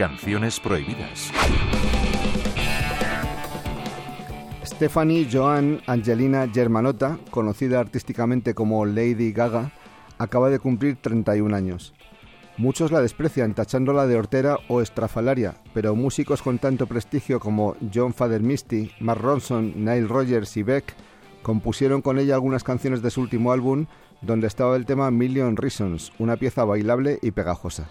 Canciones prohibidas. Stephanie Joan Angelina Germanotta, conocida artísticamente como Lady Gaga, acaba de cumplir 31 años. Muchos la desprecian tachándola de hortera o estrafalaria, pero músicos con tanto prestigio como John Fader Misty, Mark Ronson, Nile Rogers y Beck compusieron con ella algunas canciones de su último álbum, donde estaba el tema Million Reasons, una pieza bailable y pegajosa.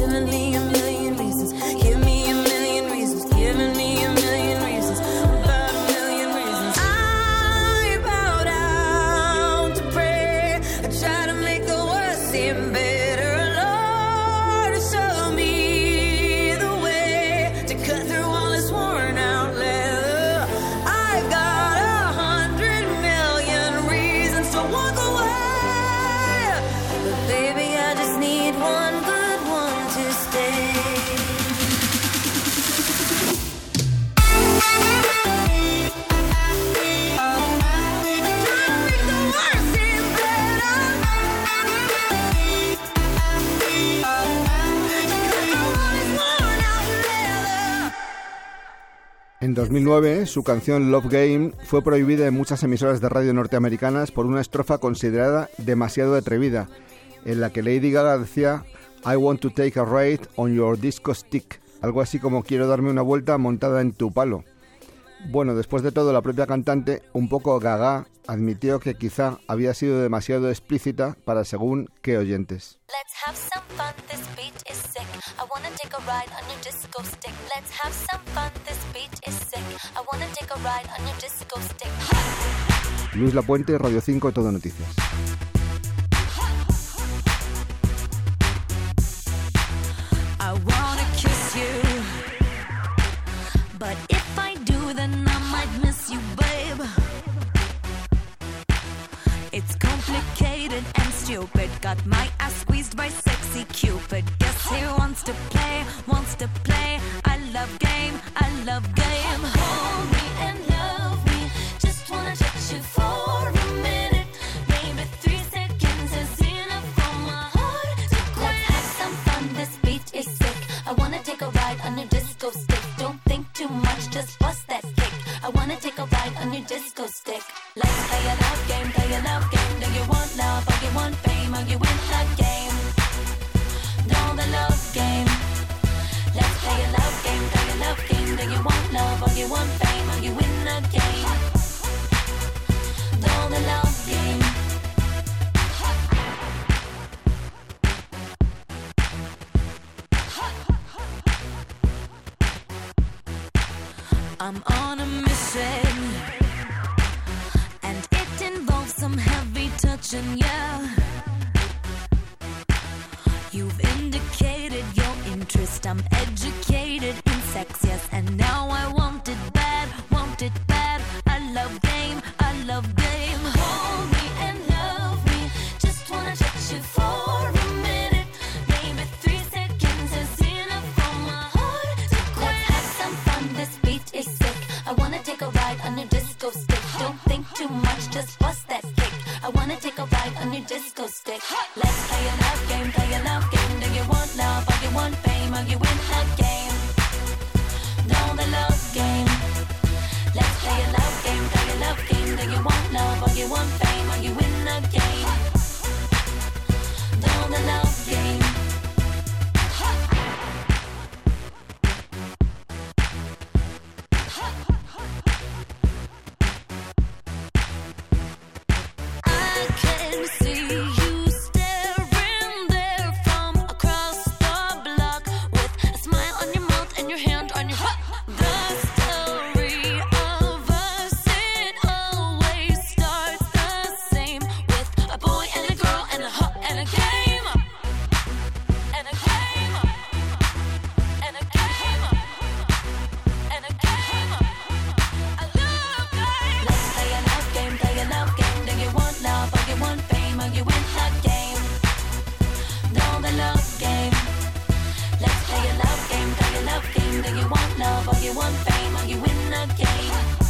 sin En 2009, su canción Love Game fue prohibida en muchas emisoras de radio norteamericanas por una estrofa considerada demasiado atrevida, en la que Lady Gaga decía I want to take a ride on your disco stick, algo así como quiero darme una vuelta montada en tu palo. Bueno, después de todo, la propia cantante, un poco gaga, admitió que quizá había sido demasiado explícita para según qué oyentes. Beat is sick. I wanna take a ride on your disco stick. Let's have some fun, this beat is sick. I wanna take a ride on your disco stick. Luis Lapuente, Radio 5, Todo Noticias. I wanna kiss you, but if I do, then I might miss you, babe. It's complicated and stupid. Got my ass squeezed by sexy Cupid. Guess he wants to play, wants to play. A on your disco stick. Don't think too much, just I'm on a mission, and it involves some heavy touching, yeah. You've indicated your interest, I'm educated in sex, yes, and now I want Wanna take a ride on your disco stick. Let's play a love game, play a love game. you want fame? Are you in the game?